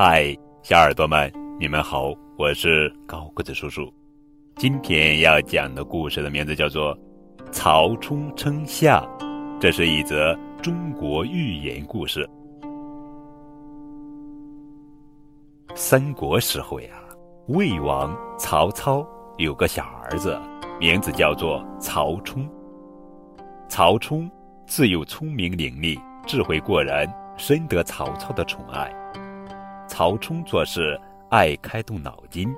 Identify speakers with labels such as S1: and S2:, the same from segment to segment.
S1: 嗨，小耳朵们，你们好，我是高个子叔叔。今天要讲的故事的名字叫做《曹冲称象》，这是一则中国寓言故事。三国时候呀，魏王曹操有个小儿子，名字叫做曹冲。曹冲自幼聪明伶俐，智慧过人，深得曹操的宠爱。曹冲做事爱开动脑筋，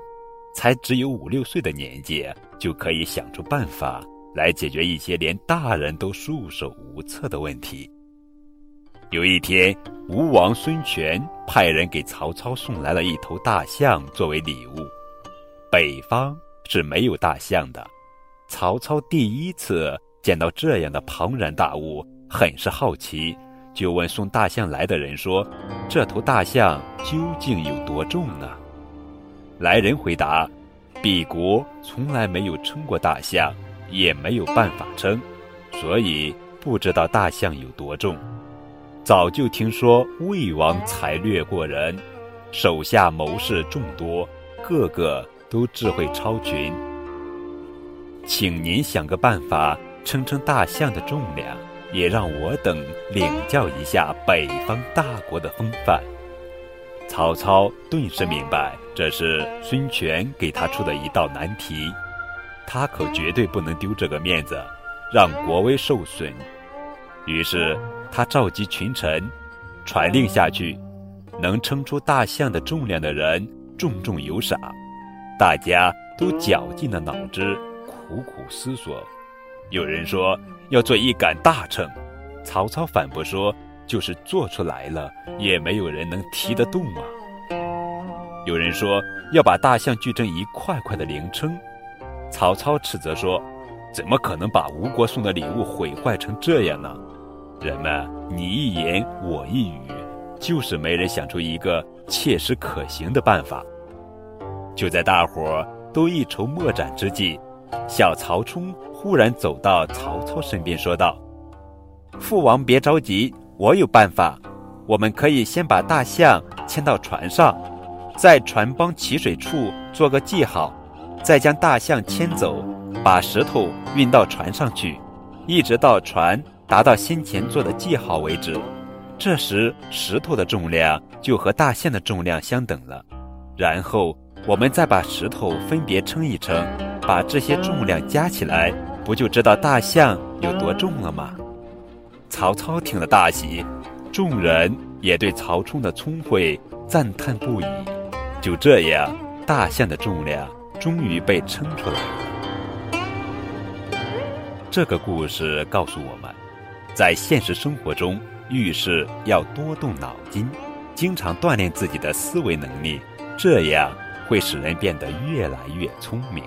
S1: 才只有五六岁的年纪，就可以想出办法来解决一些连大人都束手无策的问题。有一天，吴王孙权派人给曹操送来了一头大象作为礼物。北方是没有大象的，曹操第一次见到这样的庞然大物，很是好奇。就问送大象来的人说：“这头大象究竟有多重呢？”来人回答：“鄙国从来没有称过大象，也没有办法称，所以不知道大象有多重。早就听说魏王才略过人，手下谋士众多，个个都智慧超群，请您想个办法称称大象的重量。”也让我等领教一下北方大国的风范。曹操顿时明白，这是孙权给他出的一道难题，他可绝对不能丢这个面子，让国威受损。于是他召集群臣，传令下去：能称出大象的重量的人，重重有赏。大家都绞尽了脑汁，苦苦思索。有人说要做一杆大秤，曹操反驳说：“就是做出来了，也没有人能提得动啊。”有人说要把大象锯成一块块的零称，曹操斥责说：“怎么可能把吴国送的礼物毁坏成这样呢？”人们你一言我一语，就是没人想出一个切实可行的办法。就在大伙儿都一筹莫展之际，小曹冲。忽然走到曹操身边，说道：“父王别着急，我有办法。我们可以先把大象牵到船上，在船帮起水处做个记号，再将大象牵走，把石头运到船上去，一直到船达到先前做的记号为止。这时石头的重量就和大象的重量相等了。然后我们再把石头分别称一称，把这些重量加起来。”不就知道大象有多重了吗？曹操听了大喜，众人也对曹冲的聪慧赞叹不已。就这样，大象的重量终于被称出来了。这个故事告诉我们，在现实生活中遇事要多动脑筋，经常锻炼自己的思维能力，这样会使人变得越来越聪明。